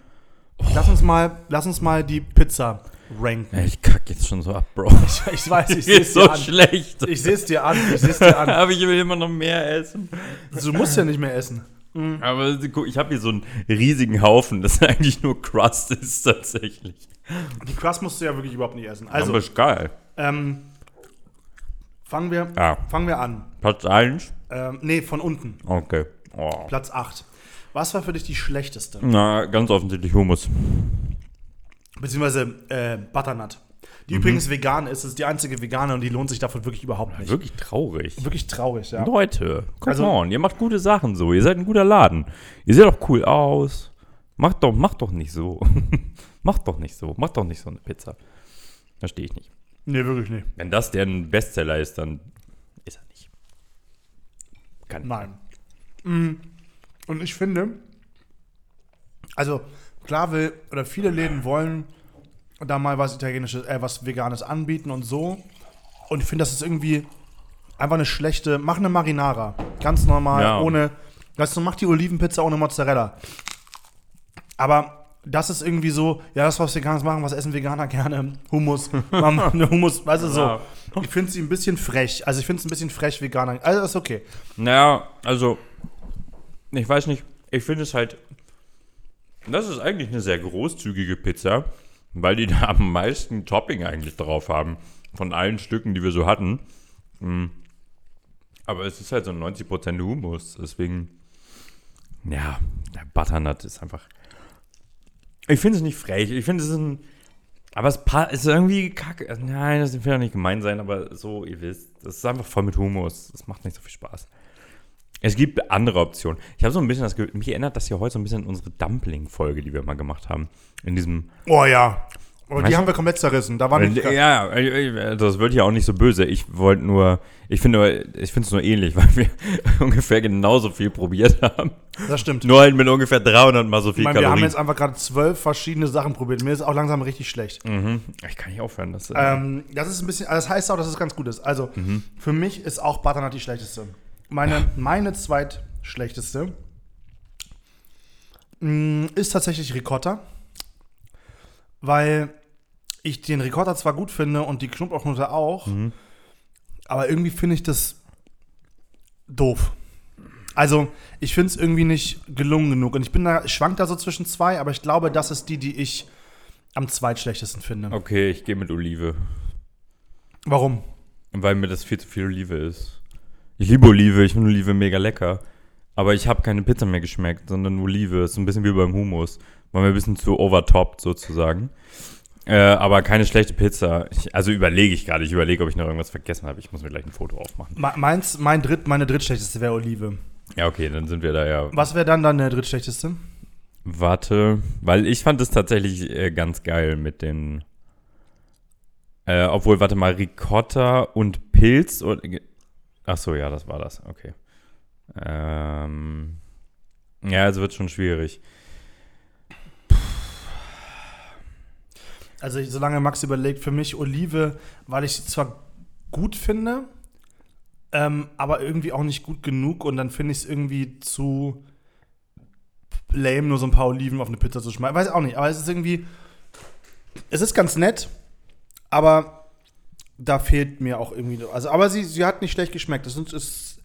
lass, uns mal, lass uns mal die Pizza ranken. Ja, ich kack jetzt schon so ab, Bro. Ich weiß, ich sehe es so dir an. schlecht. Ich sehe es dir an. Ich sehe es dir an. Aber ich will immer noch mehr essen. Du musst ja nicht mehr essen. Aber guck, ich habe hier so einen riesigen Haufen, das eigentlich nur Crust ist tatsächlich. Die Crust musst du ja wirklich überhaupt nicht essen. Also, Also, Aber ist geil. ähm, fangen wir, Ja. fangen wir an. Platz 1. Ähm, nee, von unten. Okay. Oh. Platz 8. Was war für dich die schlechteste? Na, ganz offensichtlich Hummus. Beziehungsweise äh, Butternut. Die übrigens vegan ist, ist die einzige vegane und die lohnt sich davon wirklich überhaupt nicht. Wirklich traurig. Wirklich traurig, ja. Leute, come Also- on, ihr macht gute Sachen so. Ihr seid ein guter Laden. Ihr seht doch cool aus. Macht doch, macht doch nicht so. macht doch nicht so. Macht doch nicht so eine Pizza. Verstehe ich nicht. Nee, wirklich nicht. Wenn das deren Bestseller ist, dann ist er nicht. Kann Nein. Mm, Und ich finde, also klar will, oder viele Läden wollen da mal was Italienisches, äh, was Veganes anbieten und so. Und ich finde, das ist irgendwie einfach eine schlechte, mach eine Marinara. Ganz normal, Ja. ohne, weißt du, mach die Olivenpizza ohne Mozzarella. Aber das ist irgendwie so, ja, das, was Veganes machen, was essen Veganer gerne? Hummus. Eine Hummus, weißt du, so. Ich finde sie ein bisschen frech. Also ich finde es ein bisschen frech, Veganer. Also das ist okay. Naja, also, ich weiß nicht, ich finde es halt, das ist eigentlich eine sehr großzügige Pizza, weil die da am meisten Topping eigentlich drauf haben, von allen Stücken, die wir so hatten. Mm. Aber es ist halt so 90% Humus, deswegen, ja, der Butternut ist einfach, ich finde es nicht frech, ich finde es ein, aber es ist irgendwie kacke, nein, das will ja nicht gemein sein, aber so, ihr wisst, das ist einfach voll mit Humus, das macht nicht so viel Spaß. Es gibt andere Optionen. Ich habe so ein bisschen das Gefühl, mich erinnert das ja heute so ein bisschen an unsere Dumpling-Folge, die wir mal gemacht haben. In diesem. Oh ja. Aber die Weißt haben wir komplett zerrissen. Da war nicht. Ja, ja, das wird ja auch nicht so böse. Ich wollte nur, ich finde, ich finde es nur ähnlich, weil wir ungefähr genauso viel probiert haben. Das stimmt. Nur halt mit ungefähr 300 mal so ich viel meine, wir haben Kalorien. jetzt einfach gerade zwölf verschiedene Sachen probiert. Mir ist auch langsam richtig schlecht. mhm. Ich kann nicht aufhören. Das, äh, Ähm, das ist ein bisschen, das heißt auch, dass es ganz gut ist. Also, Mhm. für mich ist auch Butternut die schlechteste. Meine, meine zweitschlechteste mh, ist tatsächlich Ricotta. Weil ich den Ricotta zwar gut finde und die Knoblauchnote auch, Mhm. aber irgendwie finde ich das doof. Also, ich finde es irgendwie nicht gelungen genug. Und ich bin da, schwank da so zwischen zwei, aber ich glaube, das ist die, die ich am zweitschlechtesten finde. okay, ich gehe mit Olive. Warum? Weil mir das viel zu viel Olive ist. Ich liebe Olive, ich finde Olive mega lecker. Aber ich habe keine Pizza mehr geschmeckt, sondern Olive. Ist so ein bisschen wie beim Hummus. War mir ein bisschen zu overtopped sozusagen. Äh, aber keine schlechte Pizza. Ich, also überlege ich gerade. Ich überlege, ob ich noch irgendwas vergessen habe. Ich muss mir gleich ein Foto aufmachen. Me- Meins, mein Dritt, meine drittschlechteste wäre Olive. Ja, okay, dann sind wir da ja. Was wäre dann deine drittschlechteste? Warte, weil ich fand es tatsächlich äh, ganz geil mit den. Äh, obwohl, warte mal, Ricotta und Pilz. Und, ach so, ja, das war das. Okay. Ähm, ja, es wird schon schwierig. Also, ich, solange Max überlegt, für mich Olive, weil ich sie zwar gut finde, ähm, aber irgendwie auch nicht gut genug und dann finde ich es irgendwie zu lame, nur so ein paar Oliven auf eine Pizza zu schmeißen. Weiß auch nicht, aber es ist irgendwie. Es ist ganz nett, aber da fehlt mir auch irgendwie. Also, aber sie, sie hat nicht schlecht geschmeckt. Das ist,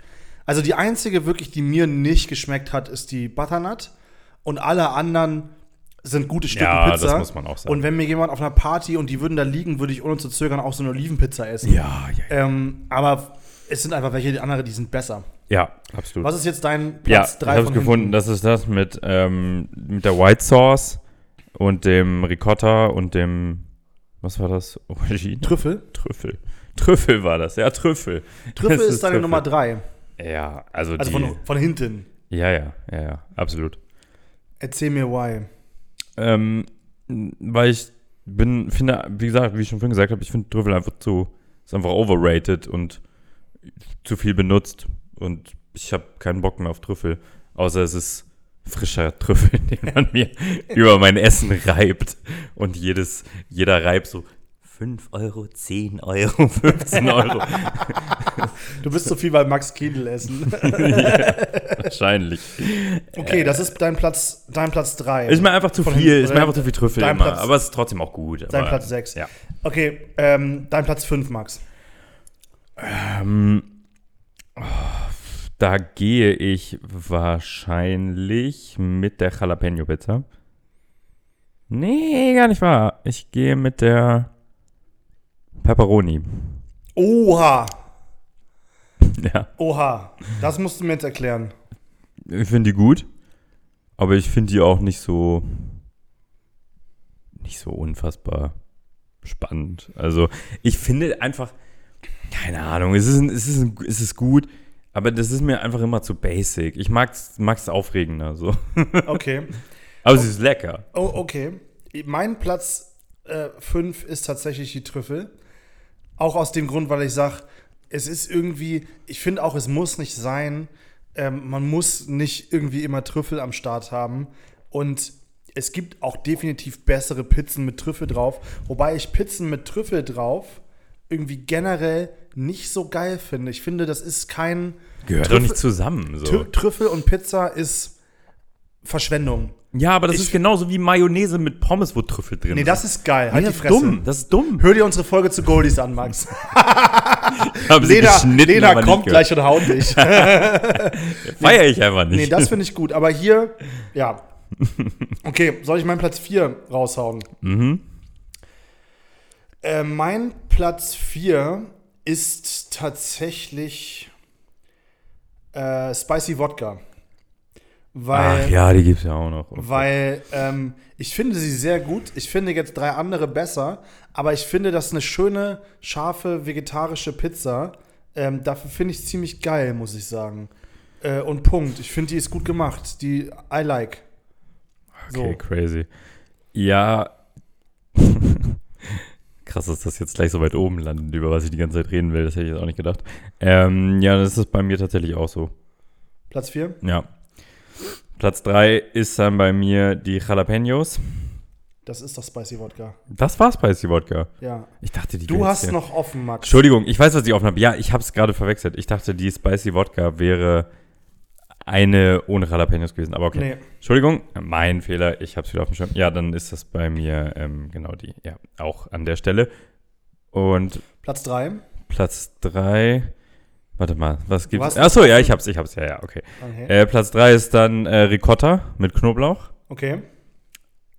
also die einzige wirklich, die mir nicht geschmeckt hat, ist die Butternut. Und alle anderen sind gute Stücke Ja, Pizza. das muss man auch sagen. Und wenn mir jemand auf einer Party und die würden da liegen, würde ich ohne zu zögern auch so eine Olivenpizza essen. Ja, ja, ja. Ähm, aber es sind einfach welche, die andere, die sind besser. Ja, absolut. Was ist jetzt dein ja, Platz ich 3 habe es gefunden. Das ist das mit, ähm, mit der White Sauce und dem Ricotta und dem. Was war das? Aubergine? Trüffel. Trüffel. Trüffel war das, ja, Trüffel. Trüffel Es ist, deine Trüffel. Nummer 3. Ja, also, Also die. von, von hinten. ja, ja, ja, ja, absolut. Erzähl mir why. Ähm, weil ich bin, finde, wie gesagt, wie ich schon vorhin gesagt habe, ich finde Trüffel einfach zu, ist einfach overrated und zu viel benutzt. Und ich habe keinen Bock mehr auf Trüffel, außer es ist frischer Trüffel, den man mir über mein Essen reibt. Und jedes, jeder Reib so 5 Euro, 10 Euro, 15 Euro. Du bist so viel bei Max Kiedel essen. Wahrscheinlich. Okay, das ist dein Platz, dein Platz 3. Ist mir einfach zu Von viel, ist mir einfach zu viel Trüffel immer. Platz- aber es ist trotzdem auch gut. dein aber, Platz 6. Ja. Okay, ähm, dein Platz 5, Max. Ähm, oh, da gehe ich wahrscheinlich mit der Jalapeno Pizza. Nee, gar nicht wahr. Ich gehe mit der Pepperoni. Oha, Ja, oha. Das musst du mir jetzt erklären. ich finde die gut, aber ich finde die auch nicht so nicht so unfassbar spannend. Also ich finde einfach, keine Ahnung, es ist, es ist, es ist gut, aber das ist mir einfach immer zu basic. Ich mag es aufregender so. Okay. aber es ist lecker. Oh, okay. Mein Platz 5 äh, ist tatsächlich die Trüffel. Auch aus dem Grund, weil ich sage, es ist irgendwie, ich finde auch, es muss nicht sein, ähm, man muss nicht irgendwie immer Trüffel am Start haben. Und es gibt auch definitiv bessere Pizzen mit Trüffel drauf. Wobei ich Pizzen mit Trüffel drauf irgendwie generell nicht so geil finde. Ich finde, das ist kein. Gehört Trüffel, doch nicht zusammen. So. Trüffel und Pizza ist Verschwendung. Ja, aber das ich, ist genauso wie Mayonnaise mit Pommes, wo Trüffel drin nee, ist. Nee, das ist geil. Halt nee, das ist dumm. Das ist dumm. Hör dir unsere Folge zu Goldies an, Max. Lena, Lena kommt gleich und haut dich. Feier ich einfach nicht. Nee, das finde ich gut. Aber hier, ja. Okay, soll ich meinen Platz 4 raushauen? Mhm. Äh, mein Platz 4 ist tatsächlich äh, Spicy Wodka. Weil, Ach ja, die gibt es ja auch noch. Okay. Weil ähm, ich finde sie sehr gut. Ich finde jetzt drei andere besser. Aber ich finde das eine schöne, scharfe, vegetarische Pizza. Ähm, dafür finde ich ziemlich geil, muss ich sagen. Äh, und Punkt. Ich finde, die ist gut gemacht. Die I like. Okay, so. crazy. Ja. Krass, dass das jetzt gleich so weit oben landet, über was ich die ganze Zeit reden will. Das hätte ich jetzt auch nicht gedacht. Ähm, ja, das ist bei mir tatsächlich auch so. Platz 4? Ja. Platz 3 ist dann bei mir die Jalapenos. Das ist das Spicy Wodka. Das war Spicy Wodka. Ja. Ich dachte, die Du hast hier. noch offen, Max. Entschuldigung, ich weiß, was ich offen habe. Ja, ich habe es gerade verwechselt. Ich dachte, die Spicy Wodka wäre eine ohne Jalapenos gewesen. Aber okay. Nee. Entschuldigung, mein Fehler. Ich habe es wieder auf dem Schirm. Ja, dann ist das bei mir ähm, genau die. Ja, auch an der Stelle. Und Platz 3. Platz 3 Warte mal, was gibt's? Achso, ja, ich hab's, ich hab's, ja, ja, okay. okay. Äh, Platz 3 ist dann äh, Ricotta mit Knoblauch. Okay.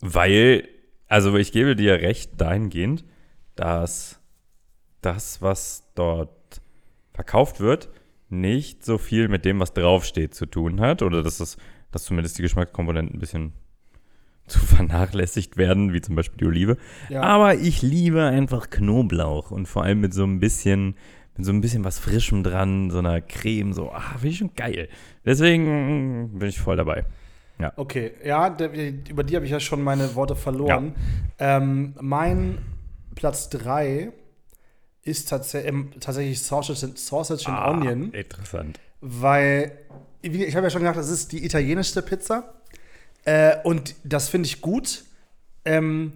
Weil, also ich gebe dir recht dahingehend, dass das, was dort verkauft wird, nicht so viel mit dem, was draufsteht, zu tun hat. Oder dass, das, dass zumindest die Geschmackskomponenten ein bisschen zu vernachlässigt werden, wie zum Beispiel die Olive. Ja. Aber ich liebe einfach Knoblauch und vor allem mit so ein bisschen mit so ein bisschen was Frischem dran, so einer Creme, so, ah, finde ich schon geil. Deswegen bin ich voll dabei. Ja. Okay, ja, der, über die habe ich ja schon meine Worte verloren. Ja. Ähm, mein Platz 3 ist tats ähm, tatsächlich Sausage, Sausage and ah, Onion. Interessant. Weil, ich habe ja schon gesagt, das ist die italienischste Pizza. Äh, und das finde ich gut. Ähm,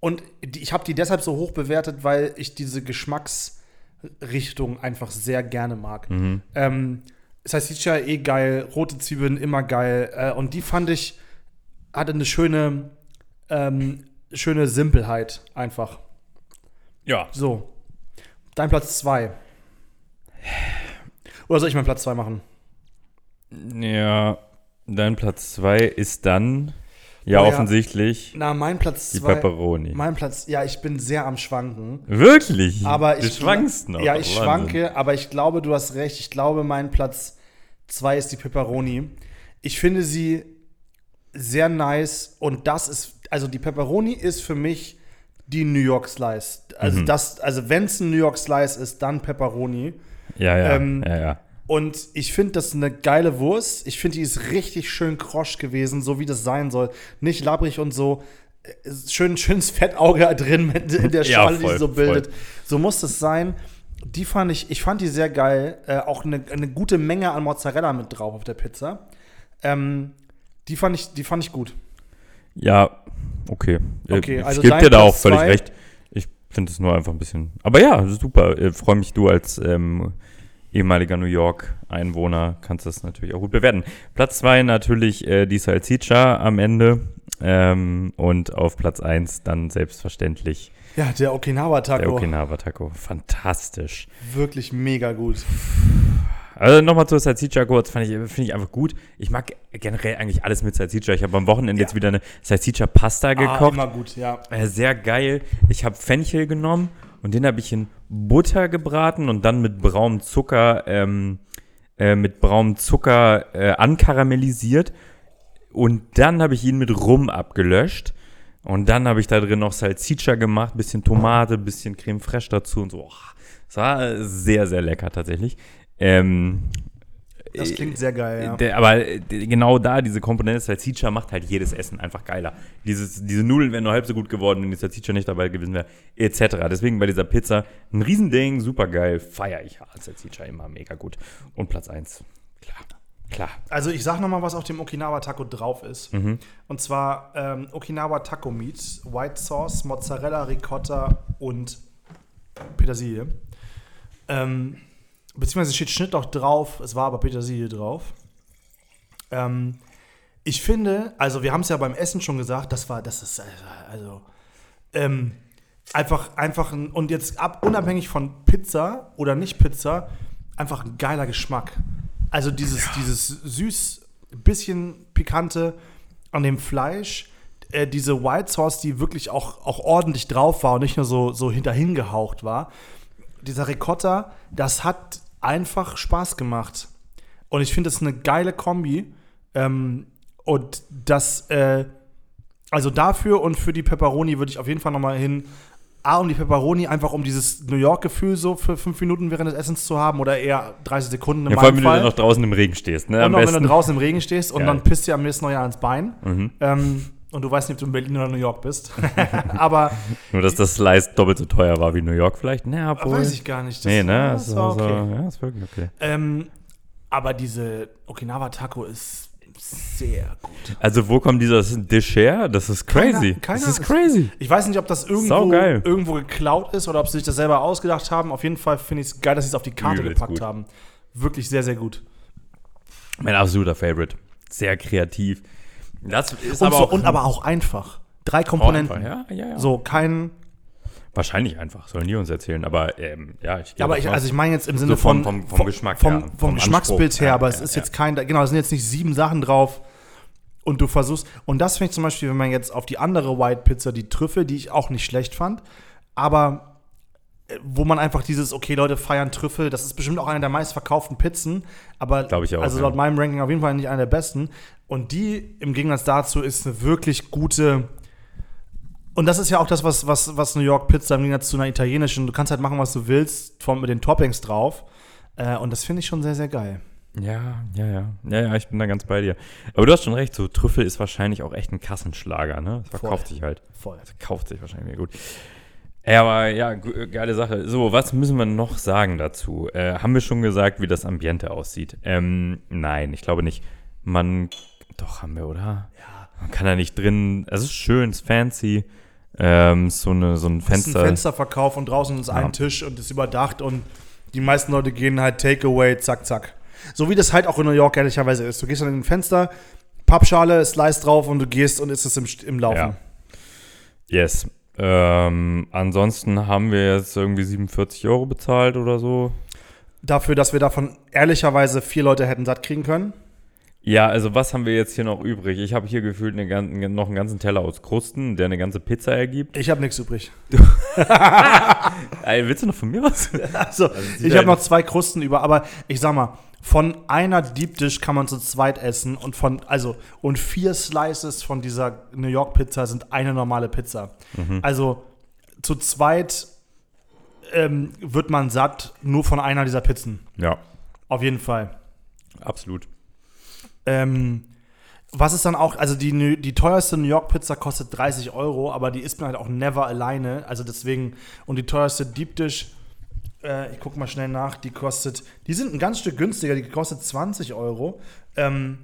und ich habe die deshalb so hoch bewertet, weil ich diese Geschmacks- Richtung einfach sehr gerne mag. Mhm. Ähm, Salsiccia eh geil, rote Zwiebeln immer geil. Äh, und die fand ich, hatte eine schöne, ähm, schöne Simpelheit einfach. Ja. So. Dein Platz 2. Oder soll ich meinen Platz 2 machen? Ja, dein Platz 2 ist dann ja, oh, offensichtlich. Na, mein Platz Die zwei, Pepperoni. Mein Platz, ja, ich bin sehr am Schwanken. Wirklich? Aber du ich, schwankst noch. Ja, ich Wahnsinn. schwanke, aber ich glaube, du hast recht. Ich glaube, mein Platz zwei ist die Pepperoni. Ich finde sie sehr nice und das ist, also die Pepperoni ist für mich die New York Slice. Also mhm. das, also wenn es ein New York Slice ist, dann Pepperoni. Ja, ja, ähm, ja, ja. Und ich finde das eine geile Wurst. Ich finde, die ist richtig schön krosch gewesen, so wie das sein soll. Nicht labbrig und so. Schön, schönes Fettauge drin in der Schale, ja, voll, die so bildet. Voll. So muss es sein. Die fand ich, ich fand die sehr geil. Äh, auch eine, eine gute Menge an Mozzarella mit drauf auf der Pizza. Ähm, die fand ich, die fand ich gut. Ja, okay. Äh, okay ich also gebe dir da auch völlig recht. Ich finde es nur einfach ein bisschen. Aber ja, super. Ich freue mich, du als ähm, ehemaliger New York-Einwohner, kannst das natürlich auch gut bewerten. Platz 2 natürlich äh, die Salsiccia am Ende ähm, und auf Platz 1 dann selbstverständlich ja, der Okinawa-Taco. Der Okinawa-Taco, fantastisch. Wirklich mega gut. Also nochmal zur Salsiccia kurz, finde ich, einfach gut. Ich mag generell eigentlich alles mit Salsiccia. Ich habe am Wochenende ja. jetzt wieder eine Salsiccia-Pasta ah, gekocht. Ah, immer gut, ja. Äh, sehr geil. Ich habe Fenchel genommen und den habe ich in Butter gebraten und dann mit braunem Zucker, ähm, äh, mit braunem Zucker äh, ankaramellisiert. Und dann habe ich ihn mit Rum abgelöscht. Und dann habe ich da drin noch Salsiccia gemacht, bisschen Tomate, bisschen Creme fraiche dazu und so. Das war sehr, sehr lecker tatsächlich. Ähm, Das klingt sehr geil, ja. der, aber äh, genau da, diese Komponente Salsiccia macht halt jedes Essen einfach geiler. Dieses, diese Nudeln wären nur halb so gut geworden, wenn die Salsiccia nicht dabei gewesen wäre, etc. Deswegen bei dieser Pizza ein Riesending, super geil, feiere ich hart. Salsiccia immer mega gut. Und Platz 1, klar, klar. Also ich sag noch mal, was auf dem Okinawa Taco drauf ist. Mhm. Und zwar ähm, Okinawa Taco Meat, White Sauce, Mozzarella, Ricotta und Petersilie. Ähm, beziehungsweise steht Schnitt auch drauf, es war aber Petersilie drauf. Ähm, ich finde, also wir haben es ja beim Essen schon gesagt, das war, das ist, also, ähm, einfach, einfach ein, und jetzt ab, unabhängig von Pizza oder nicht Pizza, einfach ein geiler Geschmack. Also dieses, dieses süß, bisschen pikante an dem Fleisch, äh, diese White Sauce, die wirklich auch, auch ordentlich drauf war und nicht nur so, so hinterhin gehaucht war. Dieser Ricotta, das hat einfach Spaß gemacht. Und ich finde, das ist eine geile Kombi. Ähm, und das, äh, also dafür und für die Pepperoni würde ich auf jeden Fall nochmal hin. A, um die Pepperoni, einfach um dieses New York-Gefühl so für fünf Minuten während des Essens zu haben oder eher 30 Sekunden im Ja, vor allem, wenn du noch draußen im Regen stehst. Ne? Und Am noch, wenn du draußen im Regen stehst und Geil. dann pisst dir am nächsten Neujahr ins Bein. Mhm. Ähm, und du weißt nicht, ob du in Berlin oder New York bist. Aber Nur, dass das Slice doppelt so teuer war wie New York vielleicht. Na, obwohl. weiß ich gar nicht. Das, Nee, ne? Das das war okay. so, ja, ist wirklich okay. Ähm, aber diese Okinawa Taco ist sehr gut. Also, wo kommt dieser Dish her? Das ist crazy. Keiner- keiner das ist crazy. Ich weiß nicht, ob das irgendwo, irgendwo geklaut ist oder ob sie sich das selber ausgedacht haben. Auf jeden Fall finde ich es geil, dass sie es auf die Karte Übelst gepackt gut. haben. Wirklich sehr, sehr gut. Mein absoluter Favorite. Sehr kreativ. Das ist Und, aber so, auch, und aber auch einfach. Drei Komponenten. einfach. Ja, ja, ja. So, kein. Wahrscheinlich einfach, sollen die uns erzählen. Aber ähm, ja, ich Ja, aber ich, davon also ich meine jetzt im Sinne So vom- von. vom- vom Geschmack Vom, her, vom, vom Geschmacksbild her, Ja, aber ja, es ist ja. jetzt kein. Genau, es sind jetzt nicht sieben Sachen drauf. Und du versuchst. Und das finde ich zum Beispiel, wenn man jetzt auf die andere White Pizza, die Trüffel, die ich auch nicht schlecht fand, aber wo man einfach dieses, okay, Leute feiern Trüffel, das ist bestimmt auch eine der meistverkauften Pizzen, aber ich auch, also ja. laut meinem Ranking auf jeden Fall nicht eine der besten. Und die im Gegensatz dazu ist eine wirklich gute. Und das ist ja auch das, was, was, was New York Pizza im Gegensatz zu einer italienischen, du kannst halt machen, was du willst, von, mit den Toppings drauf. Äh, und das finde ich schon sehr, sehr geil. Ja, ja, ja. Ja, ja, ich bin da ganz bei dir. Aber du hast schon recht, so Trüffel ist wahrscheinlich auch echt ein Kassenschlager, ne? Das verkauft sich halt. Voll. Das kauft sich wahrscheinlich mehr gut. Ja, aber ja, gu- geile Sache. So, was müssen wir noch sagen dazu? Äh, haben wir schon gesagt, wie das Ambiente aussieht? Ähm, nein, ich glaube nicht. Man, doch, haben wir, oder? Ja. Man kann da nicht drin, es ist schön, es ist fancy. Ähm, so, eine, so ein Es ist ein Fenster. Fensterverkauf und draußen ist Ja. ein Tisch und ist überdacht und die meisten Leute gehen halt Takeaway, zack, zack. So wie das halt auch in New York ehrlicherweise ist. Du gehst an ein Fenster, Pappschale, Slice drauf und du gehst und ist es im, im Laufen. Ja. Yes. Ähm, ansonsten haben wir jetzt irgendwie 47 Euro bezahlt oder so. Dafür, dass wir davon ehrlicherweise vier Leute hätten satt kriegen können. Ja, also was haben wir jetzt hier noch übrig? Ich habe hier gefühlt eine, noch einen ganzen Teller aus Krusten, der eine ganze Pizza ergibt. Ich habe nichts übrig. Ey, willst du noch von mir was? Also, sieht ich habe noch zwei Krusten über, aber ich sag mal, von einer Deep Dish kann man zu zweit essen und von, also, und vier Slices von dieser New York Pizza sind eine normale Pizza. Mhm. Also, zu zweit ähm, wird man satt nur von einer dieser Pizzen. Ja, Auf jeden Fall. absolut. Ähm, was ist dann auch, also die, die teuerste New York Pizza kostet 30 Euro, aber die isst man halt auch never alleine. Also deswegen, und die teuerste Deep Dish, äh, ich guck mal schnell nach, die kostet, die sind ein ganz Stück günstiger, die kostet 20 Euro. Ähm,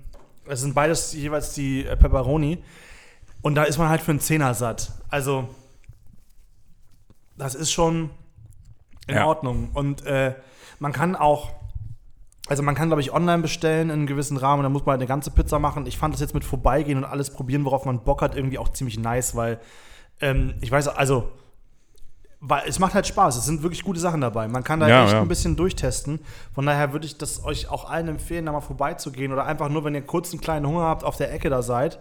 das sind beides jeweils die äh, Pepperoni. Und da ist man halt für einen Zehner satt. Also, das ist schon in Ja. Ordnung. Und äh, man kann auch, also man kann, glaube ich, online bestellen in einem gewissen Rahmen. Da muss man halt eine ganze Pizza machen. Ich fand das jetzt mit vorbeigehen und alles probieren, worauf man Bock hat, irgendwie auch ziemlich nice, weil ähm, ich weiß, also weil es macht halt Spaß. Es sind wirklich gute Sachen dabei. Man kann da Ja, echt ja. ein bisschen durchtesten. Von daher würde ich das euch auch allen empfehlen, da mal vorbeizugehen oder einfach nur, wenn ihr kurz einen kleinen Hunger habt, auf der Ecke da seid.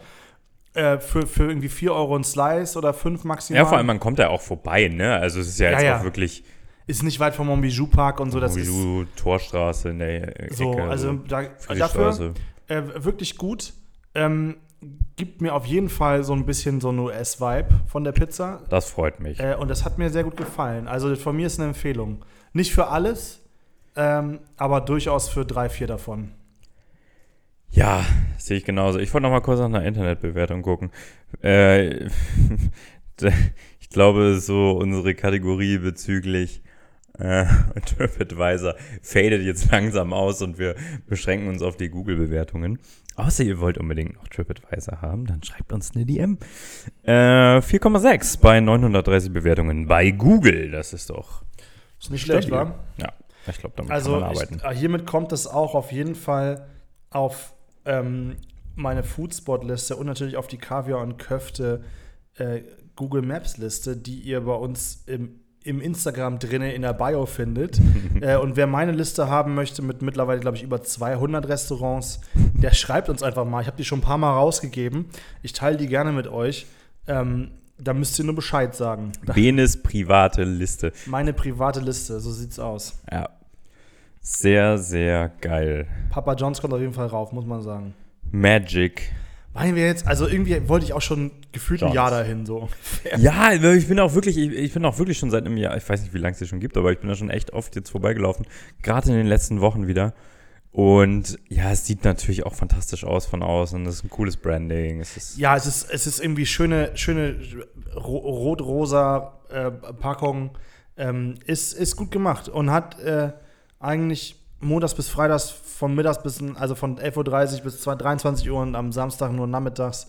Äh, für, für irgendwie 4 Euro ein Slice oder 5 maximal. Ja, vor allem, man kommt ja auch vorbei, ne? Also es ist ja Ja, jetzt auch wirklich Ist nicht weit vom Montbijou Park und so. Das ist Montbijou, Torstraße Ecke. so, also da, dafür äh, wirklich gut. Ähm, gibt mir auf jeden Fall so ein bisschen so einen US-Vibe von der Pizza. Das freut mich. Äh, und das hat mir sehr gut gefallen. Also von mir ist eine Empfehlung. Nicht für alles, ähm, aber durchaus für drei, vier davon. Ja, sehe ich genauso. Ich wollte noch mal kurz nach einer Internetbewertung gucken. Äh, ich glaube, so unsere Kategorie bezüglich äh, TripAdvisor fadet jetzt langsam aus und wir beschränken uns auf die Google-Bewertungen. Außer ihr wollt unbedingt noch TripAdvisor haben, dann schreibt uns eine DM. Äh, 4,6 bei 930 Bewertungen bei Google. Das ist doch. Ist nicht schlecht, wa? Ja, ich glaube, damit Also kann man arbeiten. ich, äh, hiermit kommt es auch auf jeden Fall auf ähm, meine Foodspot-Liste und natürlich auf die Kaviar und Köfte äh, Google Maps-Liste, die ihr bei uns im, im Instagram drinne in der Bio findet. äh, und wer meine Liste haben möchte mit mittlerweile, glaube ich, über 200 Restaurants, der schreibt uns einfach mal. Ich habe die schon ein paar Mal rausgegeben. Ich teile die gerne mit euch. Ähm, da müsst ihr nur Bescheid sagen. Benes private Liste. Meine private Liste, so sieht's aus. Ja. Sehr, sehr geil. Papa Johns kommt auf jeden Fall rauf, muss man sagen. Magic. Meinen wir jetzt, also irgendwie wollte ich auch schon gefühlt ein. Jahr dahin so. Ja, ich bin auch wirklich, ich, ich bin auch wirklich schon seit einem Jahr, ich weiß nicht, wie lange es hier schon gibt, aber ich bin da schon echt oft jetzt vorbeigelaufen. Gerade in den letzten Wochen wieder. Und ja, es sieht natürlich auch fantastisch aus von außen. Das ist ein cooles Branding. Es ist Ja, es ist, es ist irgendwie schöne, schöne ro rot-rosa äh, Packung. Ähm, ist, ist gut gemacht und hat äh, eigentlich montags bis freitags von mittags bis, also von 11.30 Uhr bis 2 23 Uhr und am Samstag nur nachmittags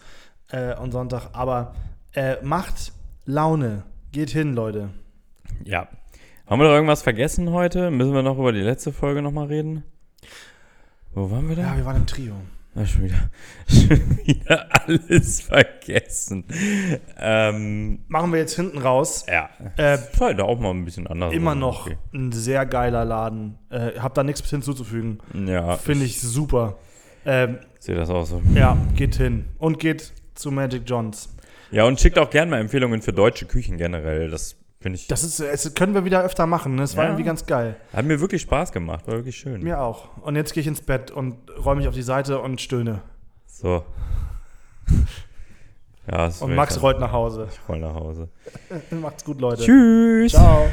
äh, und Sonntag. Aber äh, macht Laune. Geht hin, Leute. ja. Haben wir noch irgendwas vergessen heute? Müssen wir noch über die letzte Folge nochmal reden? Wo waren wir da? Ja, wir waren im Trio. Ah, schon, wieder, schon wieder alles vergessen. Ähm, Machen wir jetzt hinten raus. ja. Äh, ist halt auch mal ein bisschen anders. Immer aber noch okay. ein sehr geiler Laden. Äh, hab da nichts hinzuzufügen. Ja, Finde ich super. Ähm, sehe das auch so. ja, geht hin. Und geht zu Magic Johns. Ja, und schickt auch gerne mal Empfehlungen für deutsche Küchen generell. Das finde ich. Das ist, das können wir wieder öfter machen. ne? Das war Ja. irgendwie ganz geil. hat mir wirklich Spaß gemacht. War wirklich schön. Mir auch. Und jetzt gehe ich ins Bett und räume mich auf die Seite und stöhne. So. Ja, Und Max rollt nach Hause. Ich roll nach Hause. Macht's gut, Leute. Tschüss. Ciao.